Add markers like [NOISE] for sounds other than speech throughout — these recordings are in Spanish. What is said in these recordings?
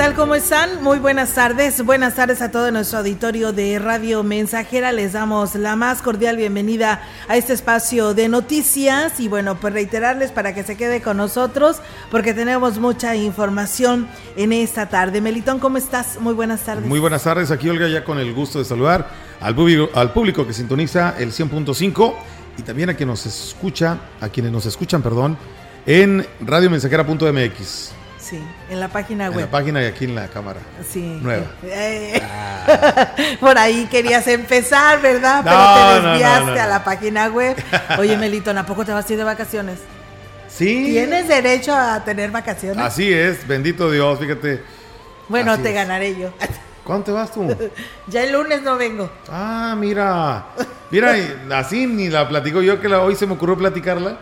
tal? ¿Cómo están? Muy buenas tardes. Buenas tardes a todo nuestro auditorio de Radio Mensajera. Les damos la más cordial bienvenida a este espacio de noticias y bueno, pues reiterarles para que se quede con nosotros porque tenemos mucha información en esta tarde. Melitón, ¿cómo estás? Muy buenas tardes. Muy buenas tardes. Aquí Olga ya con el gusto de saludar al público, al público que sintoniza el 100.5 y también a quien nos escucha, a quienes nos escuchan, perdón, en radiomensajera.mx. Sí, en la página web. En la página y aquí en la cámara. Sí. Nueva. Eh, [LAUGHS] Por ahí querías empezar, ¿verdad? Pero te desviaste a la página web. [LAUGHS] Oye, Melito, ¿a poco te vas a ir de vacaciones? Sí. ¿Tienes derecho a tener vacaciones? Así es, bendito Dios, fíjate. Bueno, Así te es. ganaré yo. [LAUGHS] ¿Cuándo te vas tú? ya el lunes no vengo. Ah, mira. Mira, así ni la platico yo que la, hoy se me ocurrió platicarla.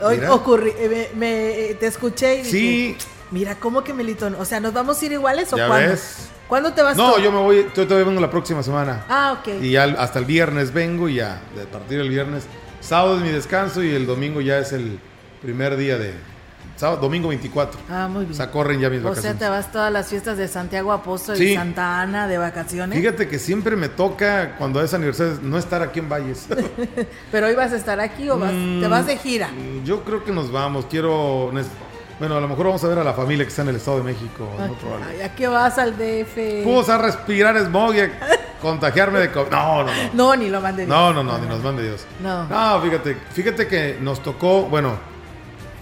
Hoy Mira. ocurrí, eh, me, me- te escuché y dije, Sí. Mira, ¿cómo que Melitón? O sea, ¿nos vamos a ir iguales o Ya cuándo? ves. ¿Cuándo te vas No, tú? yo me voy, yo todavía vengo la próxima semana. Ah, ok. Y ya hasta el viernes vengo y ya, de partir del viernes. Sábado es mi descanso y el domingo ya es el primer día de... Sábado, domingo 24. Ah, muy O bien. sea, corren ya mis O sea, vacaciones. te vas todas las fiestas de Santiago Apóstol y. Santa Ana de vacaciones. Fíjate que siempre me toca, cuando es aniversario, no estar aquí en Valles. [LAUGHS] Pero hoy vas a estar aquí o vas, Mm, te vas de gira. Yo creo que nos vamos. Quiero... Bueno, a lo mejor vamos a ver a la familia que está en el Estado de México. en otro lado. Ay, ¿A qué vas al DF? Fuimos a respirar smog y a [LAUGHS] contagiarme de COVID. No, no, no. No, ni lo mandé. No, no, no, ni nos mande Dios. No. No, fíjate, fíjate que nos tocó, bueno,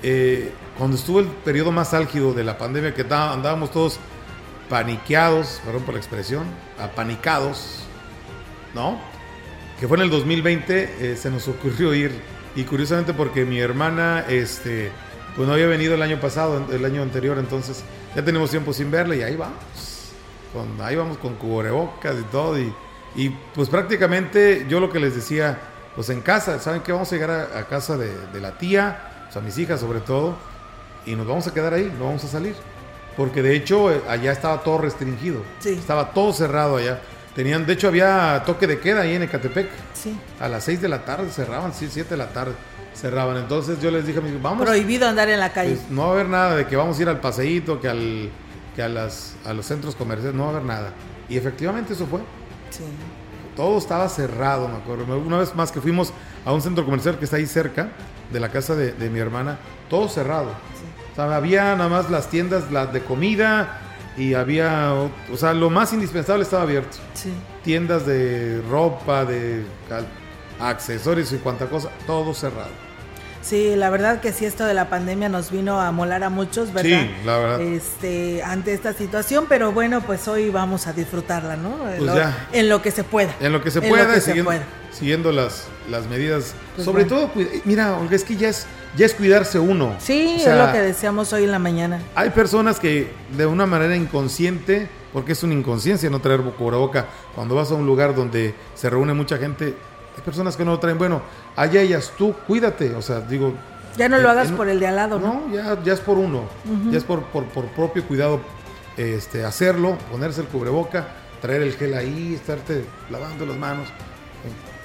eh, cuando estuvo el periodo más álgido de la pandemia, que andábamos todos paniqueados, perdón por la expresión, apanicados, ¿no? Que fue en el 2020, eh, se nos ocurrió ir, y curiosamente porque mi hermana, este, pues no había venido el año pasado, el año anterior, entonces ya tenemos tiempo sin verla y ahí vamos, con, ahí vamos con cubrebocas y todo, y, y, pues prácticamente yo lo que les decía, pues en casa, ¿saben qué? Vamos a llegar a, a casa de, de la tía, o sea, mis hijas sobre todo, y nos vamos a quedar ahí, no vamos a salir. Porque de hecho eh, allá estaba todo restringido. Sí. Estaba todo cerrado allá. Tenían, de hecho había toque de queda ahí en Ecatepec. Sí. A las 6 de la tarde cerraban, sí, 7 de la tarde cerraban. Entonces yo les dije a mis vamos. Prohibido andar en la calle. Pues, no va a haber nada de que vamos a ir al paseíto, que al que a las a los centros comerciales, no va a haber nada. Y efectivamente eso fue. Sí. Todo estaba cerrado, me acuerdo. Una vez más que fuimos a un centro comercial que está ahí cerca de la casa de, de mi hermana, todo cerrado. O sea, había nada más las tiendas las de comida y había, o sea, lo más indispensable estaba abierto. Sí. Tiendas de ropa, de accesorios y cuanta cosa, todo cerrado. Sí, la verdad que sí, esto de la pandemia nos vino a molar a muchos, ¿verdad? Sí, la verdad. Este, ante esta situación, pero bueno, pues hoy vamos a disfrutarla, ¿no? Pues lo- ya. En lo que se pueda. En lo que se En pueda, lo que se siguiendo, pueda. siguiendo las, las medidas. Pues Sobre bueno. todo, mira, Olga, es que ya es, ya es cuidarse uno. Sí, O sea, es lo que decíamos hoy en la mañana. Hay personas que de una manera inconsciente, porque es una inconsciencia no traer cubreboca, cuando vas a un lugar donde se reúne mucha gente, hay personas que no lo traen. Bueno, allá ellas, tú cuídate, o sea, digo... Ya no lo eh, hagas por el de al lado, ¿no? No, ya, ya es por uno, ya es por, por, por propio cuidado este, hacerlo, ponerse el cubreboca, traer el gel ahí, estarte lavando las manos,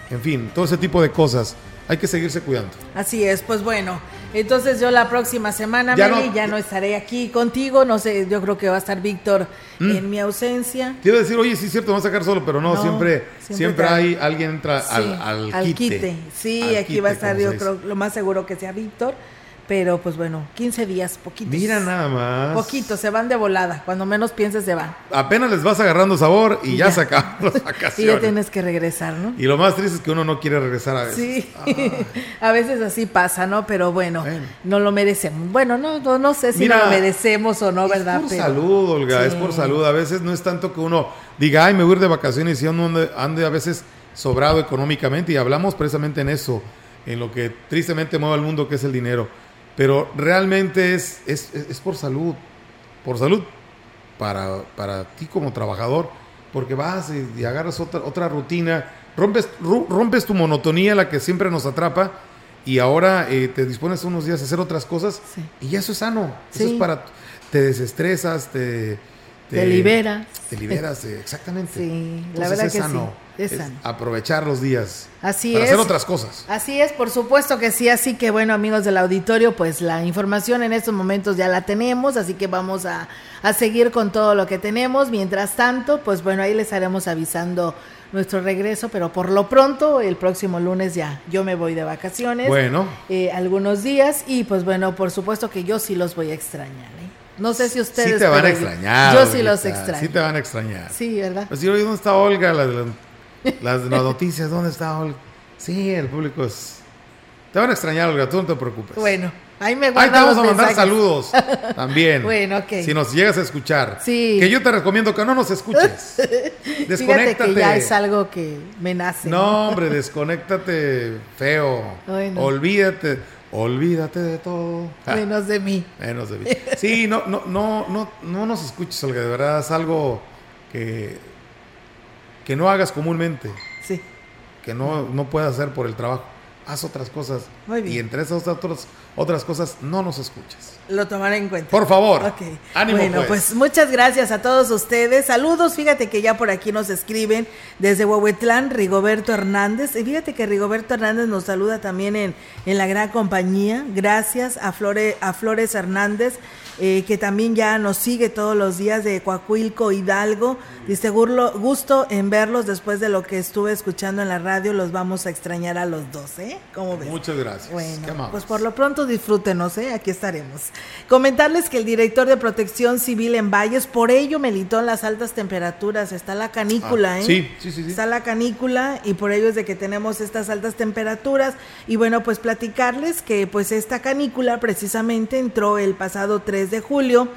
en, en fin, todo ese tipo de cosas. Hay que seguirse cuidando. Así es, pues bueno, entonces yo la próxima semana, Ya Meli, no- ya no estaré aquí contigo, no sé, yo creo que va a estar Víctor Mm. en mi ausencia. A decir, oye, sí es cierto, vamos a sacar solo, pero no, No, siempre, siempre hay alguien entra Sí, al, al, quite. Sí, Al aquí quite, va a estar, yo creo, lo más seguro que sea Víctor, pero pues bueno, 15 días, poquitos. Mira nada más. Poquitos, se van de volada, cuando menos pienses se van. Apenas les vas agarrando sabor y, Y ya, se acaban las [LAUGHS] Y ya tienes que regresar, ¿no? Y lo más triste es que uno no quiere regresar a veces. Sí, [LAUGHS] Ay. a veces así pasa, ¿no? Pero bueno, Bueno. no lo merecemos. Bueno, no, no, no sé si Mira, no lo merecemos o no, ¿verdad? Es por Pero- salud, Olga, es por salud. A veces no es tanto que uno diga, ay, me voy a ir de vacaciones y uno ande, ande a veces sobrado económicamente. Y hablamos precisamente en eso, en lo que tristemente mueve al mundo, que es el dinero. Pero realmente es, es, es- es por salud. Por salud para, para ti como trabajador. Porque vas y, y agarras otra, otra rutina, rompes, rompes tu monotonía, la que siempre nos atrapa. Y ahora eh, te dispones unos días a hacer otras cosas Sí. y ya eso es sano. Eso es para te desestresas, te, te, liberas. Te liberas, exactamente. Sí, la verdad es que sano, sí. Es, sano. aprovechar los días. Así para es. hacer otras cosas. Así es, por supuesto que sí. Así que bueno, amigos del auditorio, pues la información en estos momentos ya la tenemos, así que vamos a, a seguir con todo lo que tenemos. Mientras tanto, pues bueno, ahí les estaremos avisando nuestro regreso, pero por lo pronto el próximo lunes ya yo me voy de vacaciones. Bueno. Eh, algunos días y pues bueno, por supuesto que yo sí los voy a extrañar. ¿eh? No sé si ustedes... Sí te van a extrañar. Yo sí los extraño. Sí te van a extrañar. Sí, ¿verdad? Pues yo, ¿dónde está Olga? Las, las, [LAUGHS] las noticias, ¿dónde está Olga? Sí, el público es... Te van a extrañar, Olga, tú no te preocupes. Bueno, ahí me Ahí te vamos a mandar saludos también. [LAUGHS] bueno, ok. Si nos llegas a escuchar. Sí. Que yo te recomiendo que no nos escuches. [LAUGHS] Fíjate que ya es algo que me nace. No, hombre, desconéctate feo. Ay, no. Olvídate. Olvídate de todo. Menos de mí. Menos de mí. Sí, no, no, no, no, no nos escuches, Olga. De verdad es algo que, que no hagas comúnmente. Sí. Que no, no puedas hacer por el trabajo. Haz otras cosas. Muy bien. Y entre esas otras, otras cosas no nos escuches. Lo tomaré en cuenta. Por favor. Ok. Ánimo, bueno, pues. pues. muchas gracias a todos ustedes. Saludos. Fíjate que ya por aquí nos escriben desde Huehuetlán, Rigoberto Hernández. Y fíjate que Rigoberto Hernández nos saluda también en, en la gran compañía. Gracias a, Flore, a Flores Hernández. Eh, que también ya nos sigue todos los días de Coahuilco, Hidalgo. Dice, "Gurlo- gusto en verlos después de lo que estuve escuchando en la radio. Los vamos a extrañar a los dos, ¿eh? ¿Cómo ves? Muchas gracias. Bueno, pues por lo pronto disfrútenos, ¿eh? aquí estaremos. Comentarles que el director de Protección Civil en Valles, por ello militó en las altas temperaturas, está la canícula, Ah, ¿eh? sí, sí, sí, sí. Está la canícula y por ello es de que tenemos estas altas temperaturas. Y bueno, pues platicarles que pues esta canícula precisamente entró el pasado 3 de julio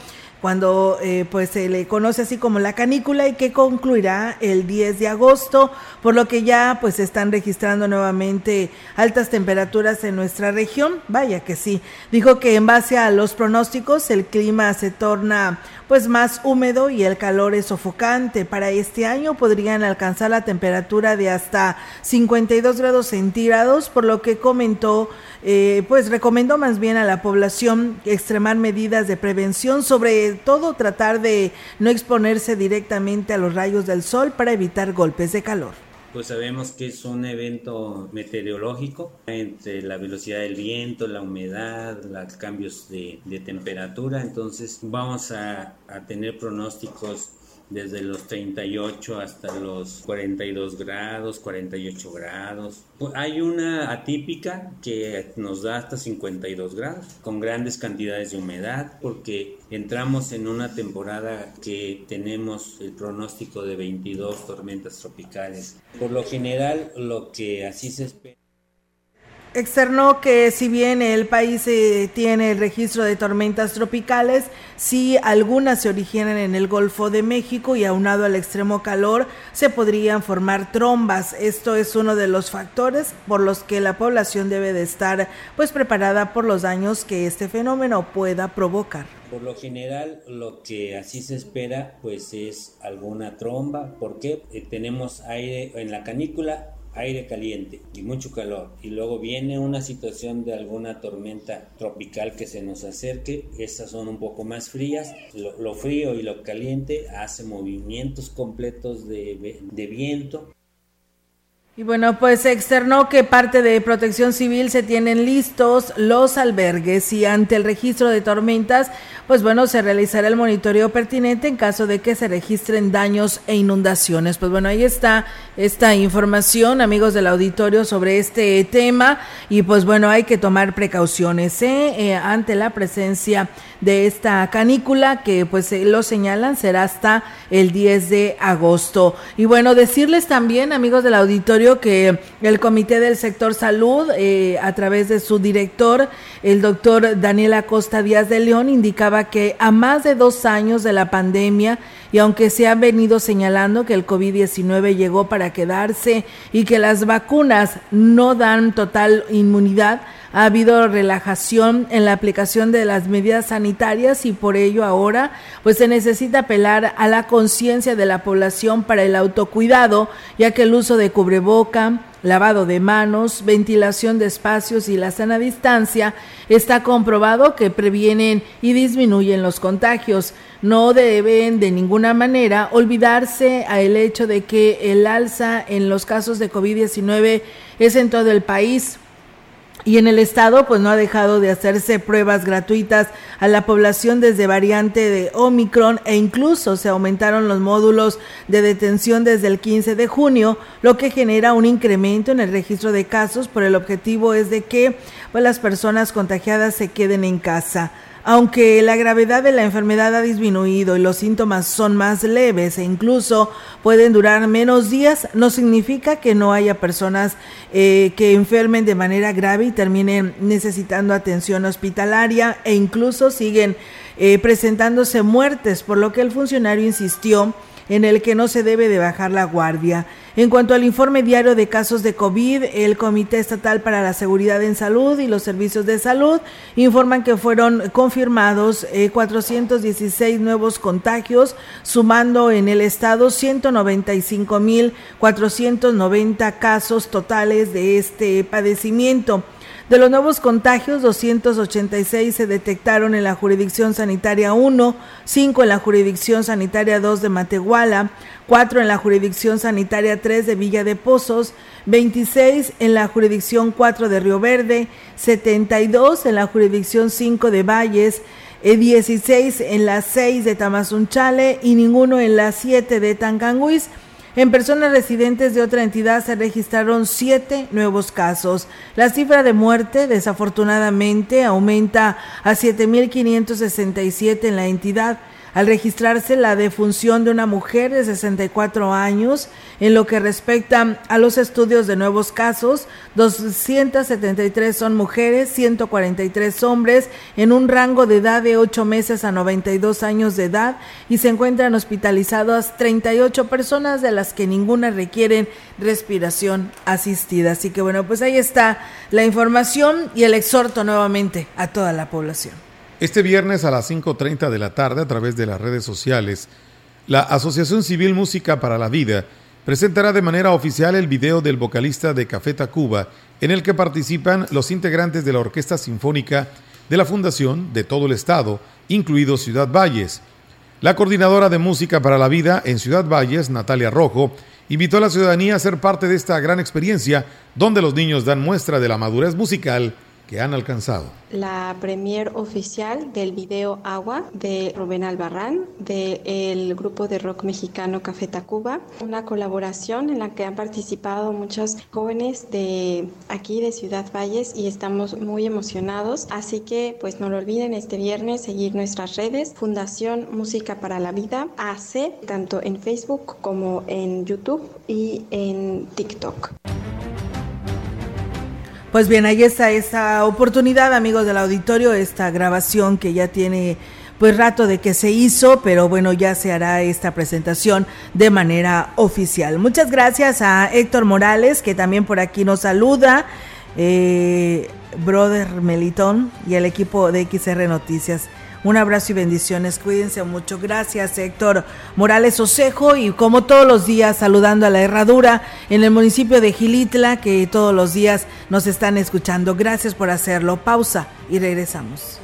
cuando eh, pues se le conoce así como la canícula y que concluirá el 10 de agosto, por lo que ya pues se están registrando nuevamente altas temperaturas en nuestra región. Vaya que sí. Dijo que en base a los pronósticos el clima se torna pues más húmedo y el calor es sofocante. Para este año podrían alcanzar la temperatura de hasta 52 grados centígrados, por lo que comentó, eh, pues recomendó más bien a la población extremar medidas de prevención, sobre todo tratar de no exponerse directamente a los rayos del sol para evitar golpes de calor. Pues sabemos que es un evento meteorológico entre la velocidad del viento, la humedad, los cambios de, de temperatura, entonces vamos a, a tener pronósticos desde los 38 hasta los 42 grados, 48 grados. Hay una atípica que nos da hasta 52 grados, con grandes cantidades de humedad, porque entramos en una temporada que tenemos el pronóstico de 22 tormentas tropicales. Por lo general, lo que así se espera. Externó que si bien el país eh, tiene el registro de tormentas tropicales, si algunas se originan en el Golfo de México y aunado al extremo calor, se podrían formar trombas. Esto es uno de los factores por los que la población debe de estar pues preparada por los daños que este fenómeno pueda provocar. Por lo general, lo que así se espera, pues es alguna tromba. ¿Por qué? Eh, tenemos aire en la canícula, aire caliente y mucho calor. Y luego viene una situación de alguna tormenta tropical que se nos acerque. Estas son un poco más frías. Lo, lo frío y lo caliente hace movimientos completos de, de viento. Y bueno, pues externó que parte de protección civil se tienen listos los albergues y ante el registro de tormentas, pues bueno, se realizará el monitoreo pertinente en caso de que se registren daños e inundaciones. Pues bueno, ahí está esta información, amigos del auditorio, sobre este tema y pues bueno, hay que tomar precauciones ¿eh? Eh, ante la presencia esta canícula que pues eh, lo señalan será hasta el 10 de agosto. Y bueno, decirles también, amigos del auditorio, que el Comité del Sector Salud, eh, a través de su director, el doctor Daniel Acosta Díaz de León, indicaba que a más de dos años de la pandemia, y aunque se ha venido señalando que el COVID-19 llegó para quedarse y que las vacunas no dan total inmunidad, ha habido relajación en la aplicación de las medidas sanitarias y por ello ahora pues se necesita apelar a la conciencia de la población para el autocuidado, ya que el uso de cubreboca, lavado de manos, ventilación de espacios y la sana distancia, está comprobado que previenen y disminuyen los contagios. No deben de ninguna manera olvidarse a el hecho de que el alza en los casos de COVID-19 es en todo el país y en el estado pues no ha dejado de hacerse pruebas gratuitas a la población desde variante de Omicron e incluso se aumentaron los módulos de detención desde el 15 de junio, lo que genera un incremento en el registro de casos, por el objetivo es de que pues, las personas contagiadas se queden en casa. Aunque la gravedad de la enfermedad ha disminuido y los síntomas son más leves e incluso pueden durar menos días, no significa que no haya personas eh, que enfermen de manera grave y terminen necesitando atención hospitalaria e incluso siguen eh, presentándose muertes, por lo que el funcionario insistió en el que no se debe de bajar la guardia. En cuanto al informe diario de casos de COVID, el Comité Estatal para la Seguridad en Salud y los Servicios de Salud informan que fueron confirmados 416 eh, nuevos contagios, sumando en el estado 195.490 casos totales de este padecimiento. De los nuevos contagios, 286 se detectaron en la jurisdicción sanitaria 1, 5 en la jurisdicción sanitaria 2 de Matehuala, 4 en la jurisdicción sanitaria 3 de Villa de Pozos, 26 en la jurisdicción 4 de Río Verde, 72 en la jurisdicción 5 de Valles, 16 eh, en la 6 de Tamazunchale y ninguno en la 7 de Tancanguis. En personas residentes de otra entidad se registraron siete nuevos casos. La cifra de muerte, desafortunadamente, aumenta a 7.567 en la entidad al registrarse la defunción de una mujer de 64 años. En lo que respecta a los estudios de nuevos casos, 273 son mujeres, 143 hombres, en un rango de edad de 8 meses a 92 años de edad y se encuentran hospitalizadas 38 personas, de las que ninguna requieren respiración asistida. Así que bueno, pues ahí está la información y el exhorto nuevamente a toda la población. Este viernes a las 5.30 de la tarde, a través de las redes sociales, la Asociación Civil Música para la Vida presentará de manera oficial el video del vocalista de Café Tacuba, en el que participan los integrantes de la Orquesta Sinfónica de la Fundación de todo el Estado, incluido Ciudad Valles. La coordinadora de Música para la Vida en Ciudad Valles, Natalia Rojo, invitó a la ciudadanía a ser parte de esta gran experiencia donde los niños dan muestra de la madurez musical han alcanzado. La premier oficial del video Agua de Rubén Albarrán del grupo de rock mexicano Café Tacuba, una colaboración en la que han participado muchos jóvenes de aquí de Ciudad Valles y estamos muy emocionados, así que pues no lo olviden este viernes seguir nuestras redes Fundación Música para la Vida AC tanto en Facebook como en YouTube y en TikTok. Pues bien, ahí está esa oportunidad, amigos del auditorio, esta grabación que ya tiene pues rato de que se hizo, pero bueno, ya se hará esta presentación de manera oficial. Muchas gracias a Héctor Morales, que también por aquí nos saluda, eh, Brother Melitón y el equipo de XR Noticias. Un abrazo y bendiciones. Cuídense mucho. Gracias, Héctor Morales Osejo. Y como todos los días, saludando a la Herradura en el municipio de Gilitla, que todos los días nos están escuchando. Gracias por hacerlo. Pausa y regresamos.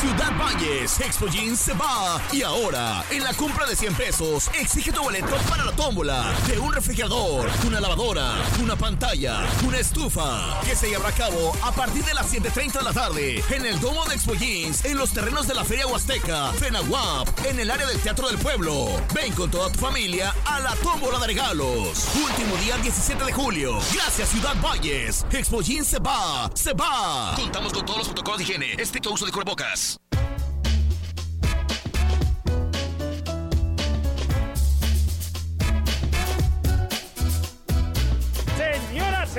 Ciudad Valles, Expo Jeans se va. Y ahora, en la compra de 100 pesos, exige tu boleto para la tómbola de un refrigerador, una lavadora, una pantalla, una estufa, que se llevará a cabo a partir de las 7.30 de la tarde en el Domo de Expo Jeans, en los terrenos de la Feria Huasteca, FENAWAP, en el área del Teatro del Pueblo. Ven con toda tu familia a la tómbola de regalos. Último día 17 de julio. Gracias Ciudad Valles. Expo Jeans se va, se va. Contamos con todos los protocolos de higiene, estricto uso de cubrebocas.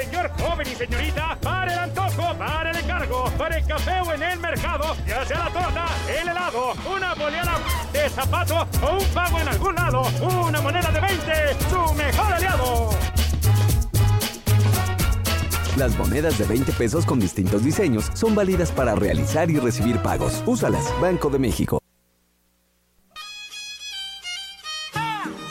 Señor joven y señorita, para el antojo, para el encargo, para el café o en el mercado, ya sea la torta, el helado, una boleada de zapato o un pago en algún lado, una moneda de 20, su mejor aliado. Las monedas de 20 pesos con distintos diseños son válidas para realizar y recibir pagos. Úsalas, Banco de México.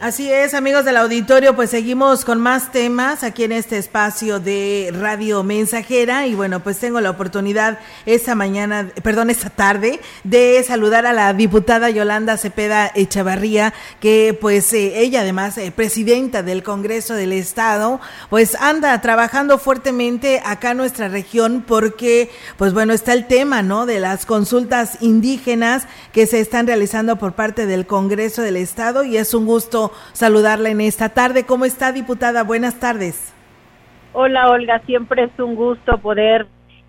Así es, amigos del auditorio, pues seguimos con más temas aquí en este espacio de Radio Mensajera y bueno, pues tengo la oportunidad esta mañana, perdón, esta tarde de saludar a la diputada Yolanda Cepeda Echavarría, que pues eh, ella además eh, presidenta del Congreso del Estado, pues anda trabajando fuertemente acá en nuestra región porque pues bueno, está el tema, ¿no? de las consultas indígenas que se están realizando por parte del Congreso del Estado y es un gusto saludarla en esta tarde. ¿Cómo está, diputada? Buenas tardes. Hola, Olga. Siempre es un gusto poder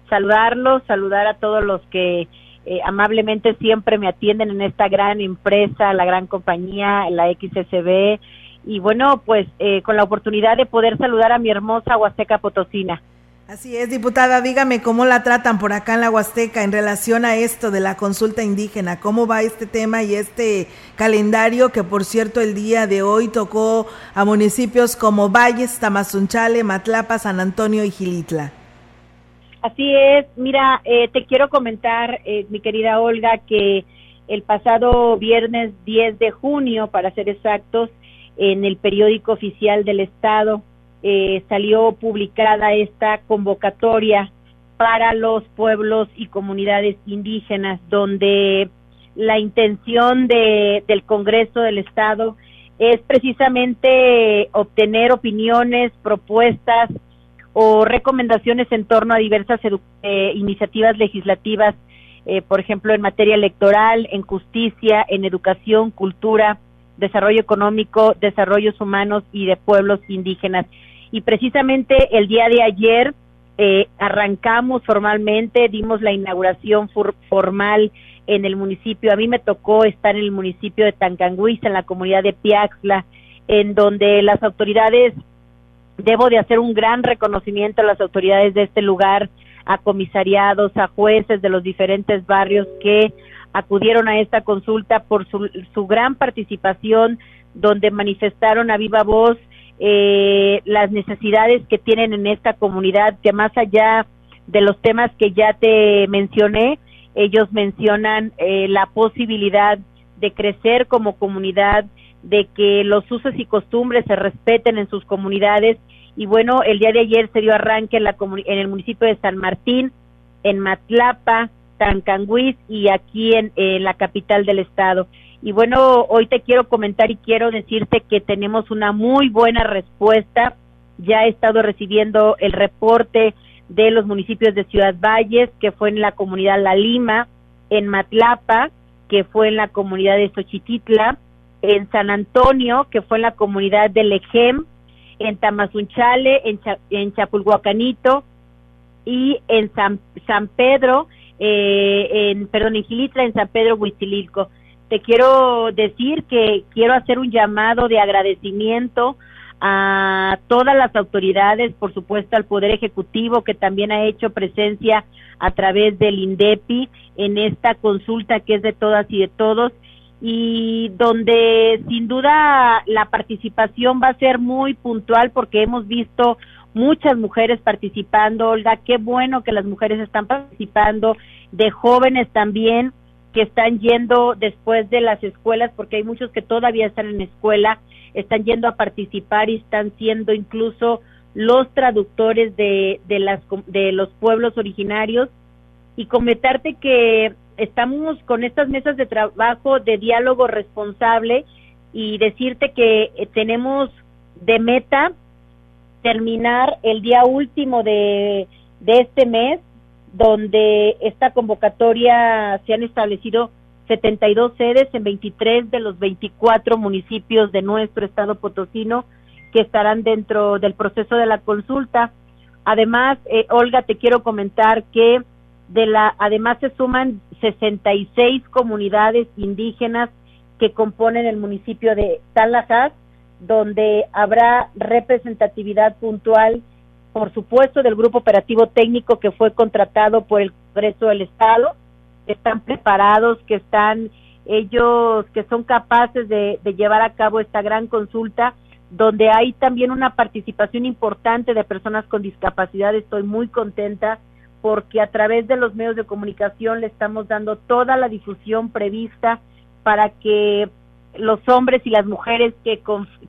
saludarlos, saludar a todos los que eh, amablemente siempre me atienden en esta gran empresa, la gran compañía, la XSB. Y bueno, pues eh, con la oportunidad de poder saludar a mi hermosa Huasteca Potosina. Así es, diputada, dígame cómo la tratan por acá en la Huasteca en relación a esto de la consulta indígena, cómo va este tema y este calendario que por cierto el día de hoy tocó a municipios como Valles, Tamazunchale, Matlapa, San Antonio y Gilitla. Así es, mira, eh, te quiero comentar, eh, mi querida Olga, que el pasado viernes 10 de junio, para ser exactos, en el periódico oficial del Estado, eh, salió publicada esta convocatoria para los pueblos y comunidades indígenas, donde la intención de, del Congreso del Estado es precisamente obtener opiniones, propuestas o recomendaciones en torno a diversas eh, iniciativas legislativas, eh, por ejemplo, en materia electoral, en justicia, en educación, cultura, desarrollo económico, desarrollos humanos y de pueblos indígenas y precisamente el día de ayer eh, arrancamos formalmente, dimos la inauguración formal en el municipio. A mí me tocó estar en el municipio de Tancanguis, en la comunidad de Piaxla, en donde las autoridades, debo de hacer un gran reconocimiento a las autoridades de este lugar, a comisariados, a jueces de los diferentes barrios que acudieron a esta consulta por su, su gran participación, donde manifestaron a viva voz eh, las necesidades que tienen en esta comunidad, que más allá de los temas que ya te mencioné, ellos mencionan eh, la posibilidad de crecer como comunidad, de que los usos y costumbres se respeten en sus comunidades. Y bueno, el día de ayer se dio arranque en, la en el municipio de San Martín, en Matlapa, Tancanguis y aquí en, la capital del estado. Y bueno, hoy te quiero comentar y quiero decirte que tenemos una muy buena respuesta. Ya he estado recibiendo el reporte de los municipios de Ciudad Valles, que fue en la comunidad La Lima, en Matlapa, que fue en la comunidad de Xochititla, en San Antonio, que fue en la comunidad de Lejem, en Tamazunchale, en, en Chapulhuacanito y en San, San Pedro, eh, en, perdón, en Gilitla, en San Pedro Huitzililco. Te quiero decir que quiero hacer un llamado de agradecimiento a todas las autoridades, por supuesto al Poder Ejecutivo que también ha hecho presencia a través del INDEPI en esta consulta que es de todas y de todos y donde sin duda la participación va a ser muy puntual porque hemos visto muchas mujeres participando, Olga, qué bueno que las mujeres están participando, de jóvenes también que están yendo después de las escuelas, porque hay muchos que todavía están en escuela, están yendo a participar y están siendo incluso los traductores de, de, las, de los pueblos originarios. Y comentarte que estamos con estas mesas de trabajo de diálogo responsable y decirte que eh, tenemos de meta terminar el día último de, de este mes, donde esta convocatoria se han establecido 72 sedes en 23 de los 24 municipios de nuestro estado potosino que estarán dentro del proceso de la consulta. Además, eh, Olga, te quiero comentar que de la, además se suman 66 comunidades indígenas que componen el municipio de Talajás donde habrá representatividad puntual, por supuesto, del grupo operativo técnico que fue contratado por el Congreso del Estado, que están preparados, que están ellos, que son capaces de, de llevar a cabo esta gran consulta, donde hay también una participación importante de personas con discapacidad. Estoy muy contenta porque a través de los medios de comunicación le estamos dando toda la difusión prevista para que los hombres y las mujeres que,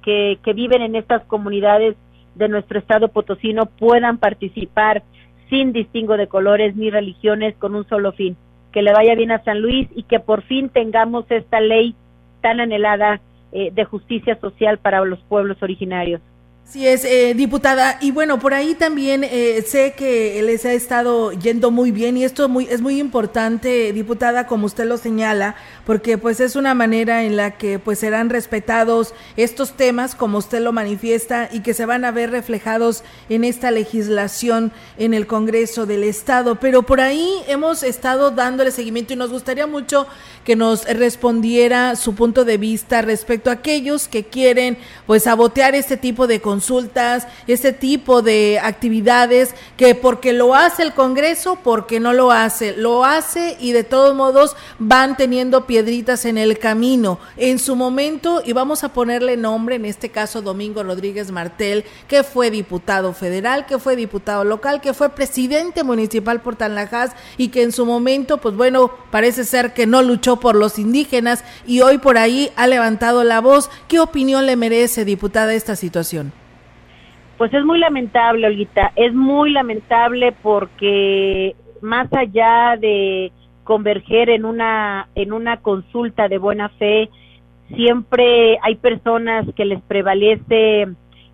que, que viven en estas comunidades de nuestro estado potosino puedan participar sin distingo de colores ni religiones con un solo fin, que le vaya bien a San Luis y que por fin tengamos esta ley tan anhelada eh, de justicia social para los pueblos originarios. Sí es, eh, diputada. Y bueno, por ahí también eh, sé que les ha estado yendo muy bien y esto muy, es muy importante, diputada, como usted lo señala, porque pues es una manera en la que pues serán respetados estos temas, como usted lo manifiesta, y que se van a ver reflejados en esta legislación en el Congreso del Estado. Pero por ahí hemos estado dándole seguimiento y nos gustaría mucho que nos respondiera su punto de vista respecto a aquellos que quieren pues sabotear este tipo de consultas, este tipo de actividades que porque lo hace el Congreso, porque no lo hace, lo hace y de todos modos van teniendo piedritas en el camino. En su momento, y vamos a ponerle nombre, en este caso Domingo Rodríguez Martel, que fue diputado federal, que fue diputado local, que fue presidente municipal por Tanlajas y que en su momento, pues bueno, parece ser que no luchó por los indígenas y hoy por ahí ha levantado la voz. ¿Qué opinión le merece, diputada, esta situación? Pues es muy lamentable, Olguita, es muy lamentable porque más allá de converger en una en una consulta de buena fe, siempre hay personas que les prevalece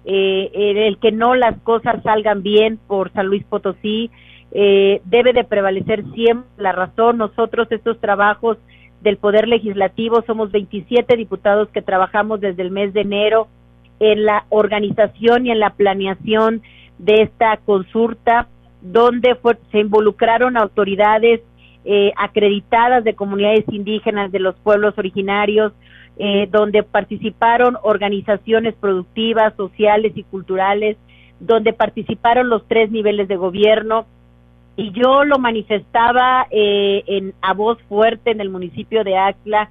eh, el que no las cosas salgan bien por San Luis Potosí, eh, debe de prevalecer siempre la razón. Nosotros estos trabajos del Poder Legislativo, somos 27 diputados que trabajamos desde el mes de enero en la organización y en la planeación de esta consulta, donde se involucraron autoridades eh, acreditadas de comunidades indígenas de los pueblos originarios, eh, donde participaron organizaciones productivas, sociales y culturales, donde participaron los tres niveles de gobierno, y yo lo manifestaba eh, en, a voz fuerte en el municipio de Acla,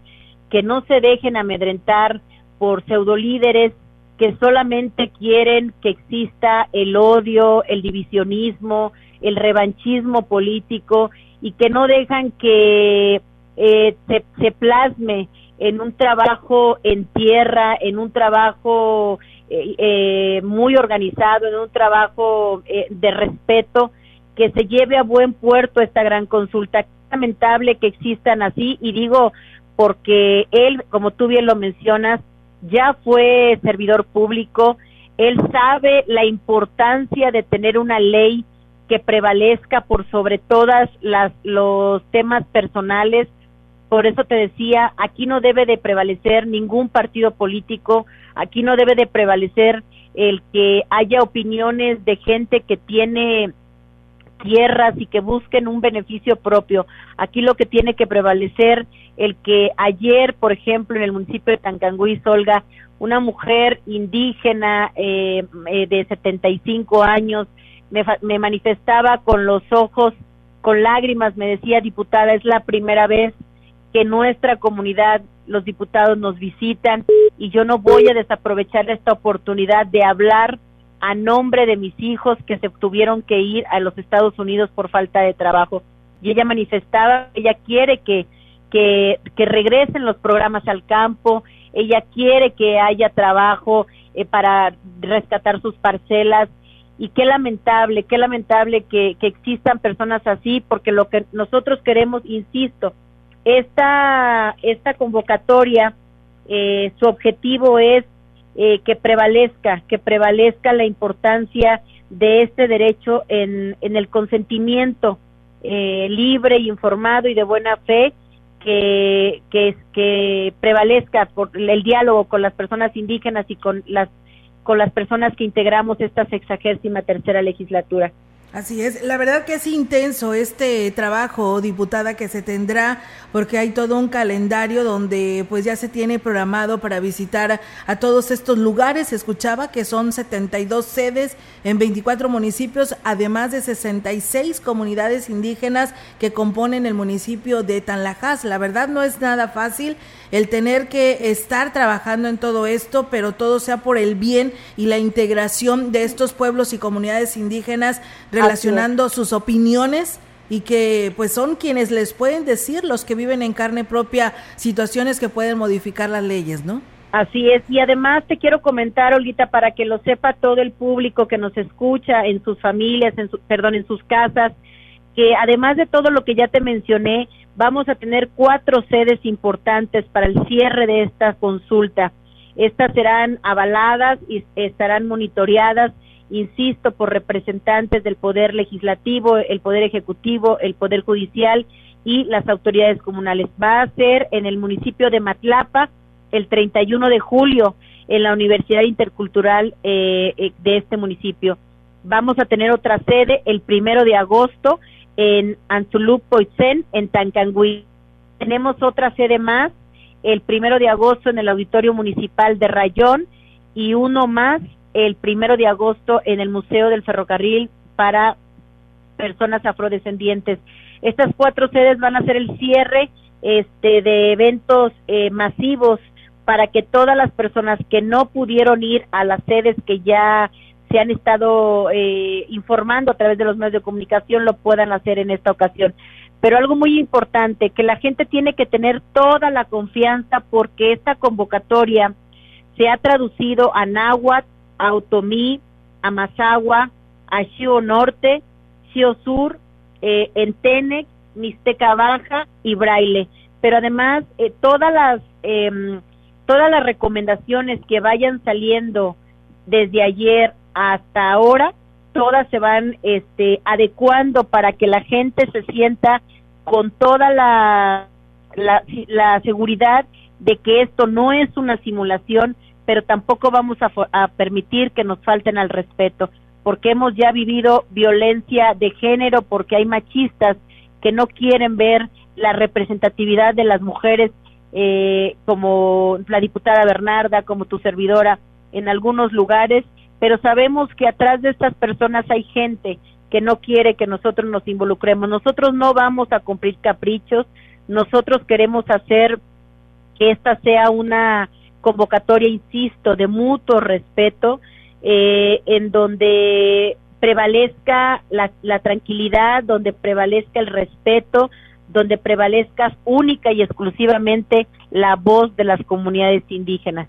que no se dejen amedrentar por pseudolíderes que solamente quieren que exista el odio, el divisionismo, el revanchismo político y que no dejan que eh, se, plasme en un trabajo en tierra, en un trabajo eh, muy organizado, en un trabajo de respeto que se lleve a buen puerto esta gran consulta. Es lamentable que existan así y digo porque él, como tú bien lo mencionas, ya fue servidor público, él sabe la importancia de tener una ley que prevalezca por sobre todas las los temas personales. Por eso te decía, aquí no debe de prevalecer ningún partido político, aquí no debe de prevalecer el que haya opiniones de gente que tiene tierras y que busquen un beneficio propio. Aquí lo que tiene que prevalecer el que ayer, por ejemplo, en el municipio de Tancangüí, Solga, una mujer indígena eh, eh, de 75 años me, me manifestaba con los ojos, con lágrimas, me decía, diputada, es la primera vez que nuestra comunidad, los diputados nos visitan y yo no voy a desaprovechar esta oportunidad de hablar a nombre de mis hijos que se tuvieron que ir a los Estados Unidos por falta de trabajo. Y ella manifestaba, ella quiere que, que, que regresen los programas al campo, ella quiere que haya trabajo eh, para rescatar sus parcelas y qué lamentable, qué lamentable que, que existan personas así, porque lo que nosotros queremos, insisto, esta, esta convocatoria, eh, su objetivo es eh, que prevalezca, que prevalezca la importancia de este derecho en, en el consentimiento eh, libre, informado y de buena fe que, que, que prevalezca por el diálogo con las personas indígenas y con las con las personas que integramos esta sexagésima tercera legislatura. Así es, la verdad que es intenso este trabajo, diputada, que se tendrá, porque hay todo un calendario donde pues ya se tiene programado para visitar a todos estos lugares. Escuchaba que son 72 sedes en 24 municipios, además de 66 comunidades indígenas que componen el municipio de Tanlajas. La verdad no es nada fácil el tener que estar trabajando en todo esto, pero todo sea por el bien y la integración de estos pueblos y comunidades indígenas relacionando sus opiniones y que pues son quienes les pueden decir los que viven en carne propia situaciones que pueden modificar las leyes, ¿no? Así es, y además te quiero comentar, Olguita, para que lo sepa todo el público que nos escucha en sus familias, en su, perdón, en sus casas, que además de todo lo que ya te mencioné, vamos a tener cuatro sedes importantes para el cierre de esta consulta. Estas serán avaladas y estarán monitoreadas, insisto, por representantes del Poder Legislativo, el Poder Ejecutivo, el Poder Judicial y las autoridades comunales. Va a ser en el municipio de Matlapa el 31 de julio en la Universidad Intercultural eh, eh, de este municipio. Vamos a tener otra sede el primero de agosto en Anzulú Poitzen, en Tancangüí. Tenemos otra sede más el primero de agosto en el Auditorio Municipal de Rayón y uno más el primero de agosto en el Museo del Ferrocarril para personas afrodescendientes. Estas cuatro sedes van a ser el cierre este, de eventos eh, masivos para que todas las personas que no pudieron ir a las sedes que ya se han estado eh, informando a través de los medios de comunicación lo puedan hacer en esta ocasión. Pero algo muy importante, que la gente tiene que tener toda la confianza porque esta convocatoria se ha traducido a náhuatl, a otomí, a mazagua, a Xio Norte, Xio Sur, eh, Tenec, Mixteca Baja y Braille. Pero además, eh, todas las em, todas las recomendaciones que vayan saliendo desde ayer hasta ahora todas se van este, adecuando para que la gente se sienta con toda la, la, seguridad de que esto no es una simulación, pero tampoco vamos a, permitir que nos falten al respeto, porque hemos ya vivido violencia de género, porque hay machistas que no quieren ver la representatividad de las mujeres, eh, como la diputada Bernarda, como tu servidora, en algunos lugares, pero sabemos que atrás de estas personas hay gente que no quiere que nosotros nos involucremos. Nosotros no vamos a cumplir caprichos, nosotros queremos hacer que esta sea una convocatoria, insisto, de mutuo respeto, eh, en donde prevalezca la, la tranquilidad, donde prevalezca el respeto, donde prevalezca única y exclusivamente la voz de las comunidades indígenas.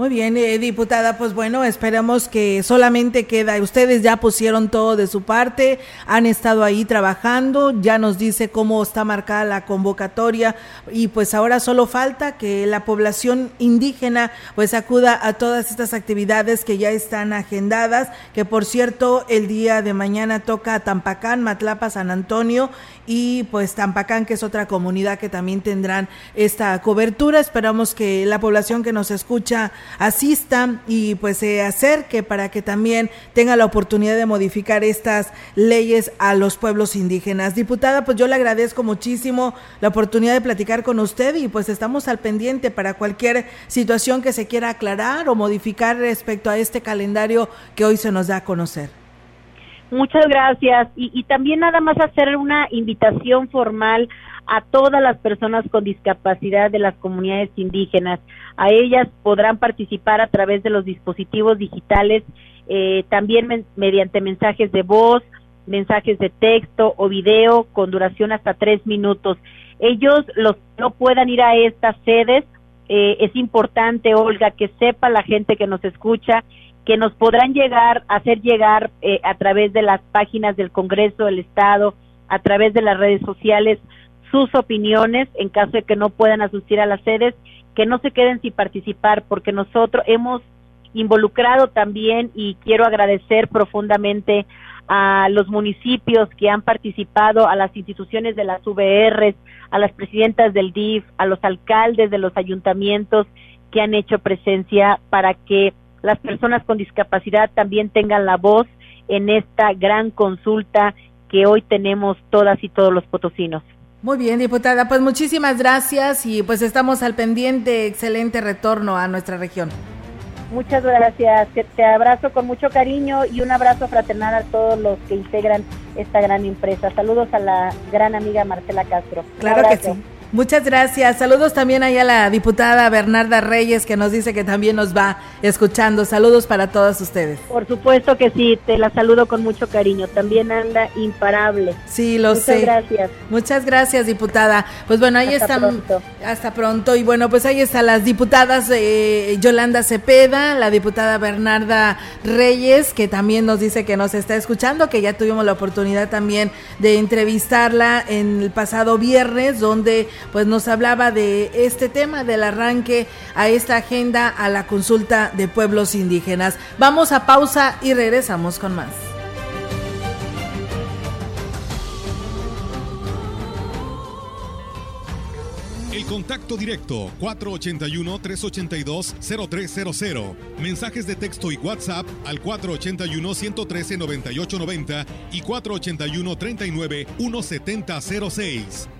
Muy bien, eh, diputada, pues bueno, esperamos que solamente queda, ustedes ya pusieron todo de su parte, han estado ahí trabajando, ya nos dice cómo está marcada la convocatoria y pues ahora solo falta que la población indígena pues acuda a todas estas actividades que ya están agendadas, que por cierto el día de mañana toca Tampacán, Matlapa, San Antonio y pues Tampacán, que es otra comunidad que también tendrán esta cobertura. Esperamos que la población que nos escucha asista y pues se acerque para que también tenga la oportunidad de modificar estas leyes a los pueblos indígenas. Diputada, pues yo le agradezco muchísimo la oportunidad de platicar con usted y pues estamos al pendiente para cualquier situación que se quiera aclarar o modificar respecto a este calendario que hoy se nos da a conocer. Muchas gracias. Y, también nada más hacer una invitación formal a todas las personas con discapacidad de las comunidades indígenas. A ellas podrán participar a través de los dispositivos digitales, eh, también mediante mensajes de voz, mensajes de texto o video con duración hasta tres minutos. Ellos los no puedan ir a estas sedes. Eh, es importante, Olga, que sepa la gente que nos escucha que nos podrán llegar, hacer llegar eh, a través de las páginas del Congreso del Estado, a través de las redes sociales, sus opiniones en caso de que no puedan asistir a las sedes, que no se queden sin participar, porque nosotros hemos involucrado también y quiero agradecer profundamente a los municipios que han participado, a las instituciones de las VRs, a las presidentas del DIF, a los alcaldes de los ayuntamientos que han hecho presencia para que las personas con discapacidad también tengan la voz en esta gran consulta que hoy tenemos todas y todos los potosinos. Muy bien, diputada, pues muchísimas gracias y pues estamos al pendiente, excelente retorno a nuestra región. Muchas gracias, te abrazo con mucho cariño y un abrazo fraternal a todos los que integran esta gran empresa. Saludos a la gran amiga Marcela Castro. Claro que sí. Muchas gracias. Saludos también ahí a la diputada Bernarda Reyes que nos dice que también nos va escuchando. Saludos para todos ustedes. Por supuesto que sí, te la saludo con mucho cariño. También anda imparable. Sí, lo sé. Muchas gracias. Muchas gracias, diputada. Pues bueno, ahí hasta están. Pronto. Hasta pronto. Y bueno, pues ahí están las diputadas eh, Yolanda Cepeda, la diputada Bernarda Reyes, que también nos dice que nos está escuchando, que ya tuvimos la oportunidad también de entrevistarla en el pasado viernes, donde pues nos hablaba de este tema del arranque a esta agenda a la consulta de pueblos indígenas. Vamos a pausa y regresamos con más. El contacto directo 481-382-0300. Mensajes de texto y WhatsApp al 481-113-9890 y 481-39-1706.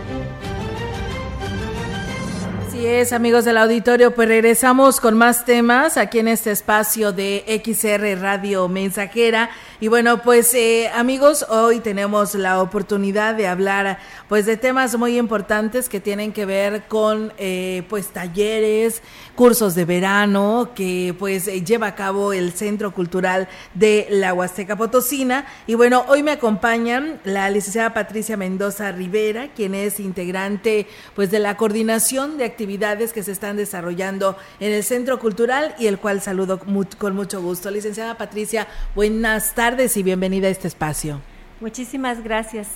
Así es, amigos del auditorio, pues regresamos con más temas aquí en este espacio de XR Radio Mensajera. Y bueno, pues eh, amigos, hoy tenemos la oportunidad de hablar pues de temas muy importantes que tienen que ver con eh, pues talleres, cursos de verano que pues eh, lleva a cabo el Centro Cultural de la Huasteca Potosina. Y bueno, hoy me acompañan la licenciada Patricia Mendoza Rivera, quien es integrante pues de la coordinación de actividades que se están desarrollando en el Centro Cultural y el cual saludo con mucho gusto. Licenciada Patricia, buenas tardes y bienvenida a este espacio. Muchísimas gracias.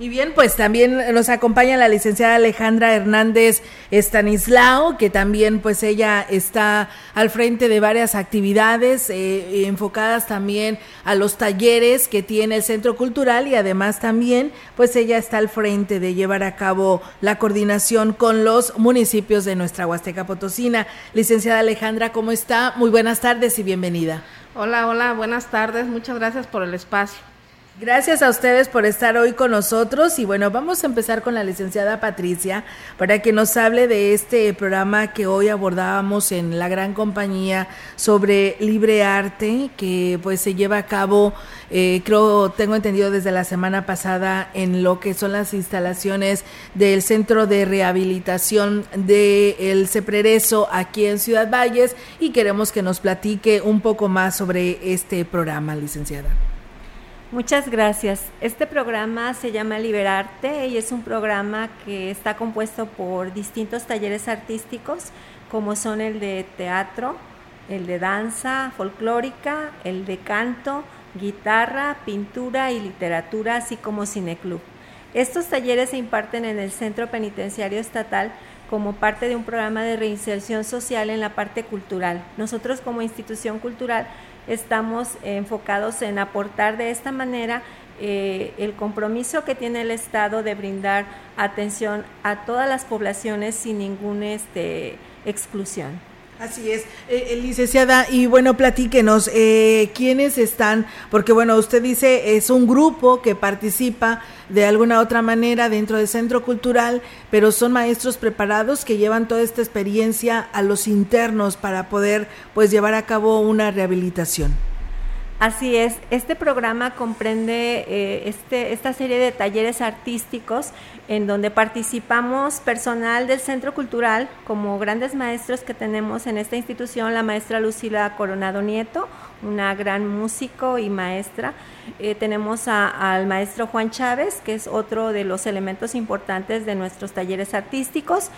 Y bien, pues también nos acompaña la licenciada Alejandra Hernández Estanislao, que también pues ella está al frente de varias actividades eh, enfocadas también a los talleres que tiene el Centro Cultural y además también pues ella está al frente de llevar a cabo la coordinación con los municipios de nuestra Huasteca Potosina. Licenciada Alejandra, ¿cómo está? Muy buenas tardes y bienvenida. Hola, hola, buenas tardes. Muchas gracias por el espacio. Gracias a ustedes por estar hoy con nosotros y bueno, vamos a empezar con la licenciada Patricia para que nos hable de este programa que hoy abordábamos en la gran compañía sobre libre arte que pues se lleva a cabo, eh, creo, tengo entendido desde la semana pasada en lo que son las instalaciones del Centro de Rehabilitación de El Ceprerezo aquí en Ciudad Valles y queremos que nos platique un poco más sobre este programa, licenciada. Muchas gracias. Este programa se llama Liberarte y es un programa que está compuesto por distintos talleres artísticos, como son el de teatro, el de danza folclórica, el de canto, guitarra, pintura y literatura, así como cineclub. Estos talleres se imparten en el Centro Penitenciario Estatal como parte de un programa de reinserción social en la parte cultural. Nosotros como institución cultural estamos enfocados en aportar de esta manera eh, el compromiso que tiene el Estado de brindar atención a todas las poblaciones sin ninguna este, exclusión. Así es, eh, eh, licenciada, y bueno, platíquenos, eh, ¿quiénes están? Porque bueno, usted dice es un grupo que participa de alguna otra manera dentro del centro cultural, pero son maestros preparados que llevan toda esta experiencia a los internos para poder pues llevar a cabo una rehabilitación. Así es, este programa comprende eh, este, esta serie de talleres artísticos en donde participamos personal del Centro Cultural como grandes maestros que tenemos en esta institución, la maestra Lucila Coronado Nieto, una gran músico y maestra. Eh, tenemos al maestro Juan Chávez, que es otro de los elementos importantes de nuestros talleres artísticos.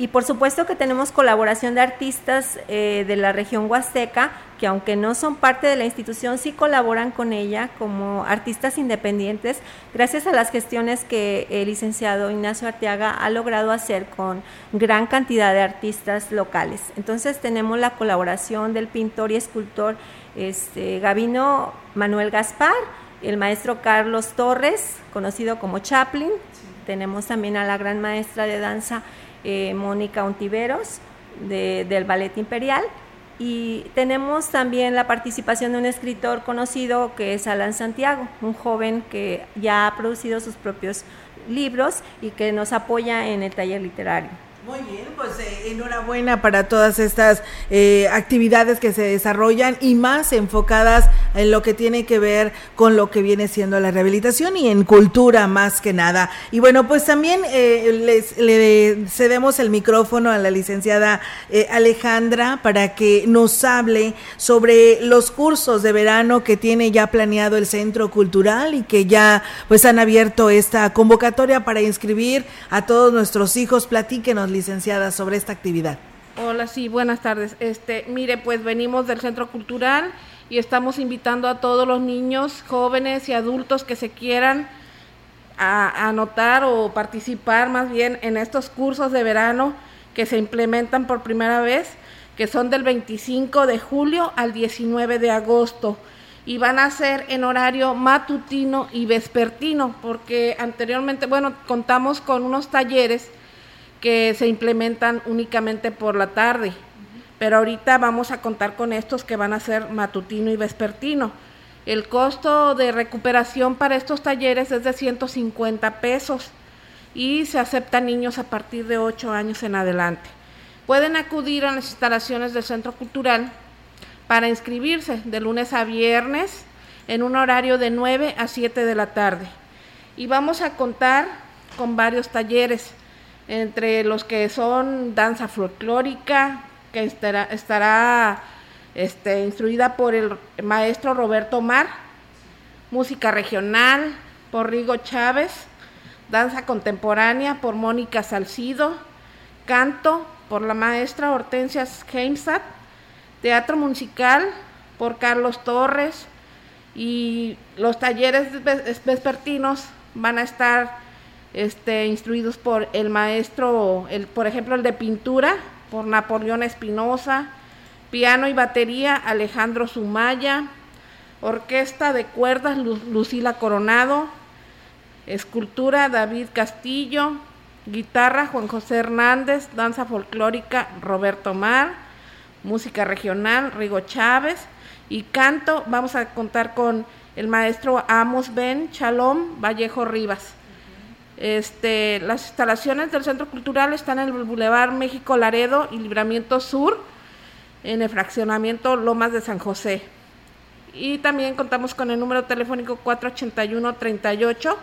Y por supuesto que tenemos colaboración de artistas eh, de la región huasteca, que aunque no son parte de la institución, sí colaboran con ella como artistas independientes, gracias a las gestiones que el licenciado Ignacio Arteaga ha logrado hacer con gran cantidad de artistas locales. Entonces tenemos la colaboración del pintor y escultor este, Gavino Manuel Gaspar, el maestro Carlos Torres, conocido como Chaplin, tenemos también a la gran maestra de danza eh, Mónica Ontiveros del Ballet Imperial y tenemos también la participación de un escritor conocido que es Alan Santiago, un joven que ya ha producido sus propios libros y que nos apoya en el taller literario. Muy bien, pues eh, enhorabuena para todas estas eh, actividades que se desarrollan y más enfocadas en lo que tiene que ver con lo que viene siendo la rehabilitación y en cultura más que nada. Y bueno, pues también eh, les, le cedemos el micrófono a la licenciada Alejandra para que nos hable sobre los cursos de verano que tiene ya planeado el Centro Cultural y que ya pues han abierto esta convocatoria para inscribir a todos nuestros hijos. Platíquenos licenciada, sobre esta actividad. Hola, sí, buenas tardes. Este, mire, pues venimos del Centro Cultural y estamos invitando a todos los niños, jóvenes y adultos que se quieran anotar o participar más bien en estos cursos de verano que se implementan por primera vez, que son del 25 de julio al 19 de agosto y van a ser en horario matutino y vespertino, porque anteriormente, bueno, contamos con unos talleres que se implementan únicamente por la tarde. Pero ahorita vamos a contar con estos que van a ser matutino y vespertino. El costo de recuperación para estos talleres es de 150 pesos y se aceptan niños a partir de 8 años en adelante. Pueden acudir a las instalaciones del Centro Cultural para inscribirse de lunes a viernes en un horario de 9 a 7 de la tarde. Y vamos a contar con varios talleres entre los que son danza folclórica, que estará, estará este, instruida por el maestro Roberto Mar, música regional por Rigo Chávez, danza contemporánea por Mónica Salcido, canto por la maestra Hortensia Heimsat, teatro musical por Carlos Torres y los talleres vespertinos van a estar este, instruidos por el maestro, el, por ejemplo, el de pintura, por Napoleón Espinosa, piano y batería, Alejandro Sumaya, orquesta de cuerdas, Lucila Coronado, escultura, David Castillo, guitarra, Juan José Hernández, danza folclórica, Roberto Mar, música regional, Rigo Chávez, y canto, vamos a contar con el maestro Amos Ben Chalom Vallejo Rivas. Este, las instalaciones del Centro Cultural están en el Boulevard México Laredo y Libramiento Sur, en el fraccionamiento Lomas de San José. Y también contamos con el número telefónico 481 38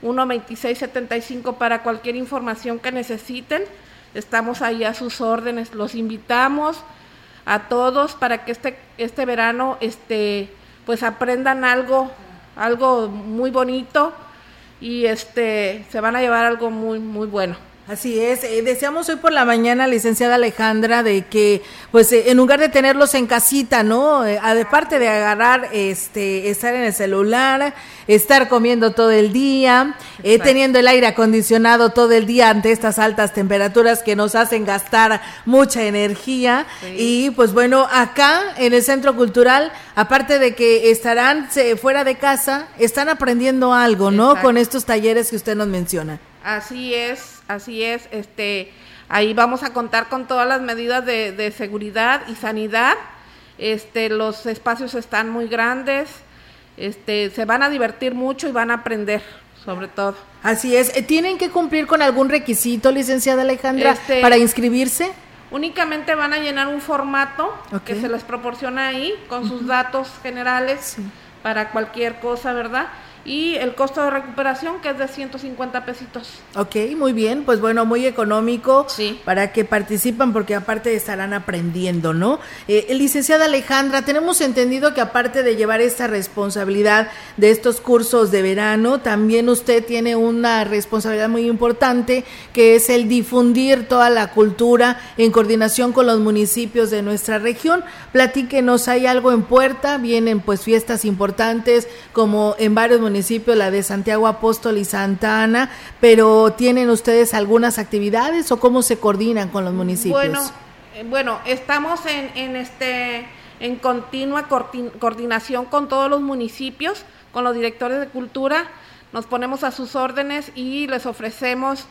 126 75 para cualquier información que necesiten. Estamos ahí a sus órdenes. Los invitamos a todos para que este este verano este pues aprendan algo algo muy bonito y este se van a llevar algo muy muy bueno. Así es, eh, deseamos hoy por la mañana, licenciada Alejandra, de que, pues, eh, en lugar de tenerlos en casita, ¿no? Eh, aparte de agarrar, este, estar en el celular, estar comiendo todo el día, eh, teniendo el aire acondicionado todo el día ante estas altas temperaturas que nos hacen gastar mucha energía. Y, pues, bueno, acá en el Centro Cultural, aparte de que estarán fuera de casa, están aprendiendo algo, ¿no? Exacto. Con estos talleres que usted nos menciona. Así es, así es. Este, ahí vamos a contar con todas las medidas de, de seguridad y sanidad. Este, los espacios están muy grandes. Este, se van a divertir mucho y van a aprender, sobre todo. Así es. Eh, ¿Tienen que cumplir con algún requisito, licenciada Alejandra, Este- para inscribirse? Únicamente van a llenar un formato que se les proporciona ahí con sus datos generales para cualquier cosa, ¿verdad? Y el costo de recuperación que es de 150 pesitos. Ok, muy bien, pues bueno, muy económico para que participan porque aparte estarán aprendiendo, ¿no? Eh, licenciada Alejandra, tenemos entendido que aparte de llevar esta responsabilidad de estos cursos de verano, también usted tiene una responsabilidad muy importante que es el difundir toda la cultura en coordinación con los municipios de nuestra región. Platíquenos, ¿hay algo en puerta? Vienen pues fiestas importantes como en varios municipios, la de Santiago Apóstol y Santa Ana, pero ¿tienen ustedes algunas actividades o cómo se coordinan con los municipios? Bueno, eh, bueno, estamos en, en este en continua coordinación con todos los municipios, con los directores de cultura, nos ponemos a sus órdenes y les ofrecemos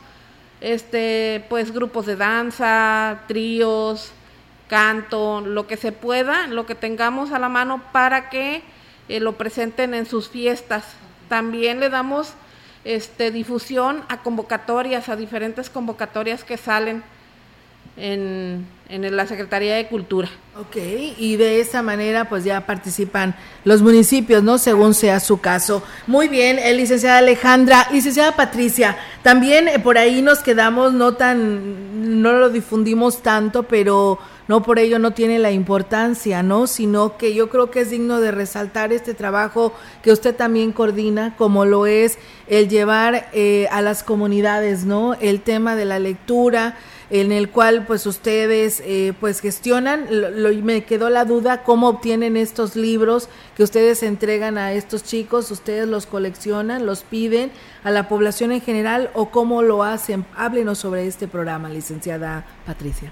este pues grupos de danza, tríos, canto, lo que se pueda, lo que tengamos a la mano para que eh, lo presenten en sus fiestas. También le damos este difusión a convocatorias, a diferentes convocatorias que salen en, en la Secretaría de Cultura. Ok, y de esa manera pues ya participan los municipios, ¿no? Según sea su caso. Muy bien, eh, licenciada Alejandra, licenciada Patricia, también eh, por ahí nos quedamos, no tan, no lo difundimos tanto, pero no por ello no tiene la importancia, ¿no? Sino que yo creo que es digno de resaltar este trabajo que usted también coordina, como lo es el llevar eh, a las comunidades, ¿no? El tema de la lectura, en el cual pues ustedes eh, pues gestionan. Lo- lo- me quedó la duda cómo obtienen estos libros que ustedes entregan a estos chicos, ustedes los coleccionan, los piden a la población en general o cómo lo hacen. Háblenos sobre este programa, licenciada Patricia.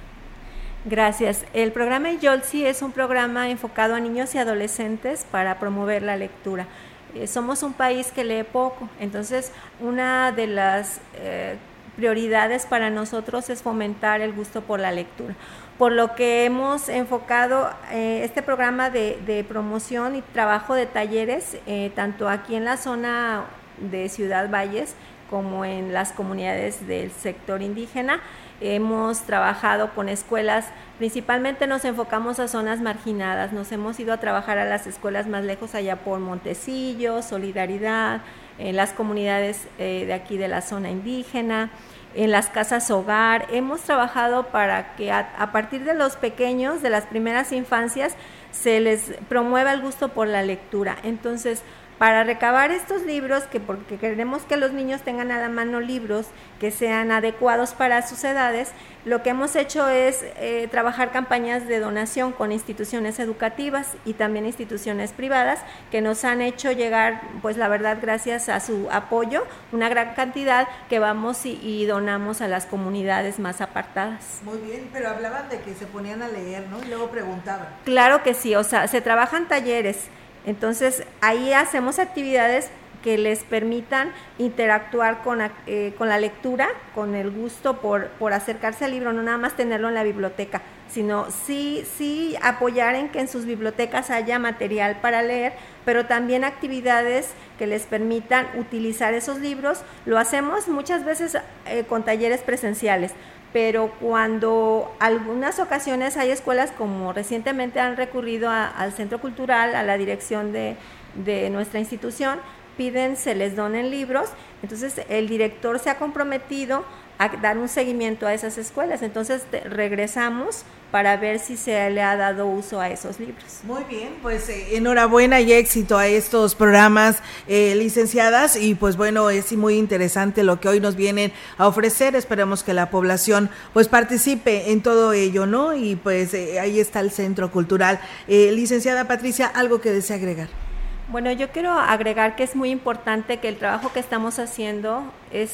Gracias. El programa YOLSI es un programa enfocado a niños y adolescentes para promover la lectura. Eh, somos un país que lee poco, entonces una de las eh, prioridades para nosotros es fomentar el gusto por la lectura. Por lo que hemos enfocado eh, este programa de, promoción y trabajo de talleres, eh, tanto aquí en la zona de Ciudad Valles como en las comunidades del sector indígena. Hemos trabajado con escuelas, principalmente nos enfocamos a zonas marginadas, nos hemos ido a trabajar a las escuelas más lejos allá por Montecillo, Solidaridad, en las comunidades eh, de aquí de la zona indígena, en las casas hogar. Hemos trabajado para que a, a partir de los pequeños, de las primeras infancias, se les promueva el gusto por la lectura. Entonces, para recabar estos libros, que porque queremos que los niños tengan a la mano libros que sean adecuados para sus edades, lo que hemos hecho es eh, trabajar campañas de donación con instituciones educativas y también instituciones privadas que nos han hecho llegar, pues la verdad, gracias a su apoyo, una gran cantidad que vamos y, y donamos a las comunidades más apartadas. Muy bien, pero hablaban de que se ponían a leer, ¿no? Y luego preguntaban. Claro que sí, o sea, se trabajan talleres, entonces ahí hacemos actividades que les permitan interactuar con, eh, con la lectura, con el gusto por, por acercarse al libro, no nada más tenerlo en la biblioteca, sino sí, sí apoyar en que en sus bibliotecas haya material para leer, pero también actividades que les permitan utilizar esos libros. Lo hacemos muchas veces eh, con talleres presenciales, pero cuando algunas ocasiones hay escuelas como recientemente han recurrido al centro cultural, a la dirección de, de nuestra institución, piden se les donen libros, entonces el director se ha comprometido a dar un seguimiento a esas escuelas. Entonces regresamos para ver si se le ha dado uso a esos libros. Muy bien, pues eh, enhorabuena y éxito a estos programas, eh, licenciadas, y pues bueno, es muy interesante lo que hoy nos vienen a ofrecer. Esperemos que la población pues participe en todo ello, ¿no? Y pues eh, ahí está el Centro Cultural. licenciada Patricia, ¿algo que desea agregar? Bueno, yo quiero agregar que es muy importante que el trabajo que estamos haciendo es,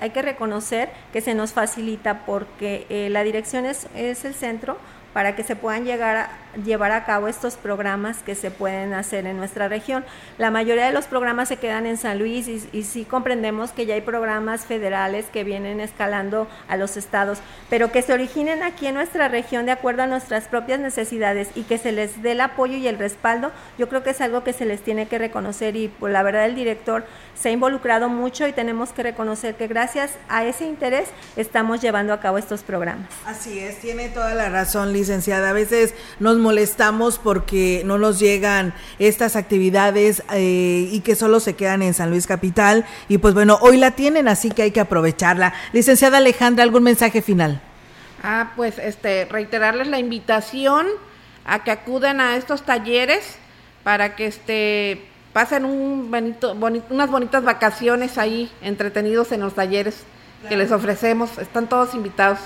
hay que reconocer que se nos facilita porque eh, la dirección es, es el centro para que se puedan llegar a, llevar a cabo estos programas que se pueden hacer en nuestra región. La mayoría de los programas se quedan en San Luis y, y, sí comprendemos que ya hay programas federales que vienen escalando a los estados, pero que se originen aquí en nuestra región de acuerdo a nuestras propias necesidades y que se les dé el apoyo y el respaldo, yo creo que es algo que se les tiene que reconocer y por la verdad el director se ha involucrado mucho y tenemos que reconocer que gracias a ese interés estamos llevando a cabo estos programas. Así es, tiene toda la razón, licenciada. A veces nos molestamos porque no nos llegan estas actividades eh, y que solo se quedan en San Luis Capital. Y pues bueno, hoy la tienen, así que hay que aprovecharla. Licenciada Alejandra, ¿algún mensaje final? Ah, pues este, reiterarles la invitación a que acudan a estos talleres para que este pasen un bonito, unas bonitas vacaciones ahí, entretenidos en los talleres que les ofrecemos. Están todos invitados.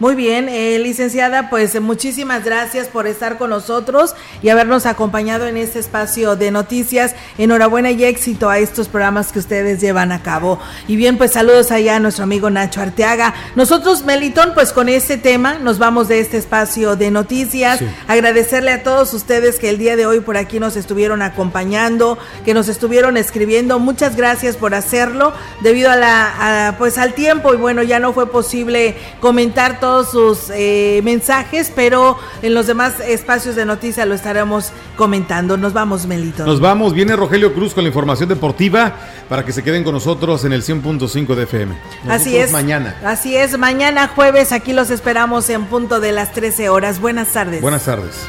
Muy bien, eh, licenciada, pues muchísimas gracias por estar con nosotros y habernos acompañado en este espacio de noticias. Enhorabuena y éxito a estos programas que ustedes llevan a cabo. Y bien, pues saludos allá a nuestro amigo Nacho Arteaga. Nosotros, Melitón, pues con este tema nos vamos de este espacio de noticias. Agradecerle a todos ustedes que el día de hoy por aquí nos estuvieron acompañando, que nos estuvieron escribiendo. Muchas gracias por hacerlo debido a la, pues al tiempo y bueno, ya no fue posible comentar todos sus eh, mensajes, pero en los demás espacios de noticias lo estaremos comentando. Nos vamos, Melito. Nos vamos, viene Rogelio Cruz con la información deportiva para que se queden con nosotros en el 100.5 de FM. así es. Mañana. Así es, mañana jueves aquí los esperamos en punto de las 13 horas. Buenas tardes. Buenas tardes.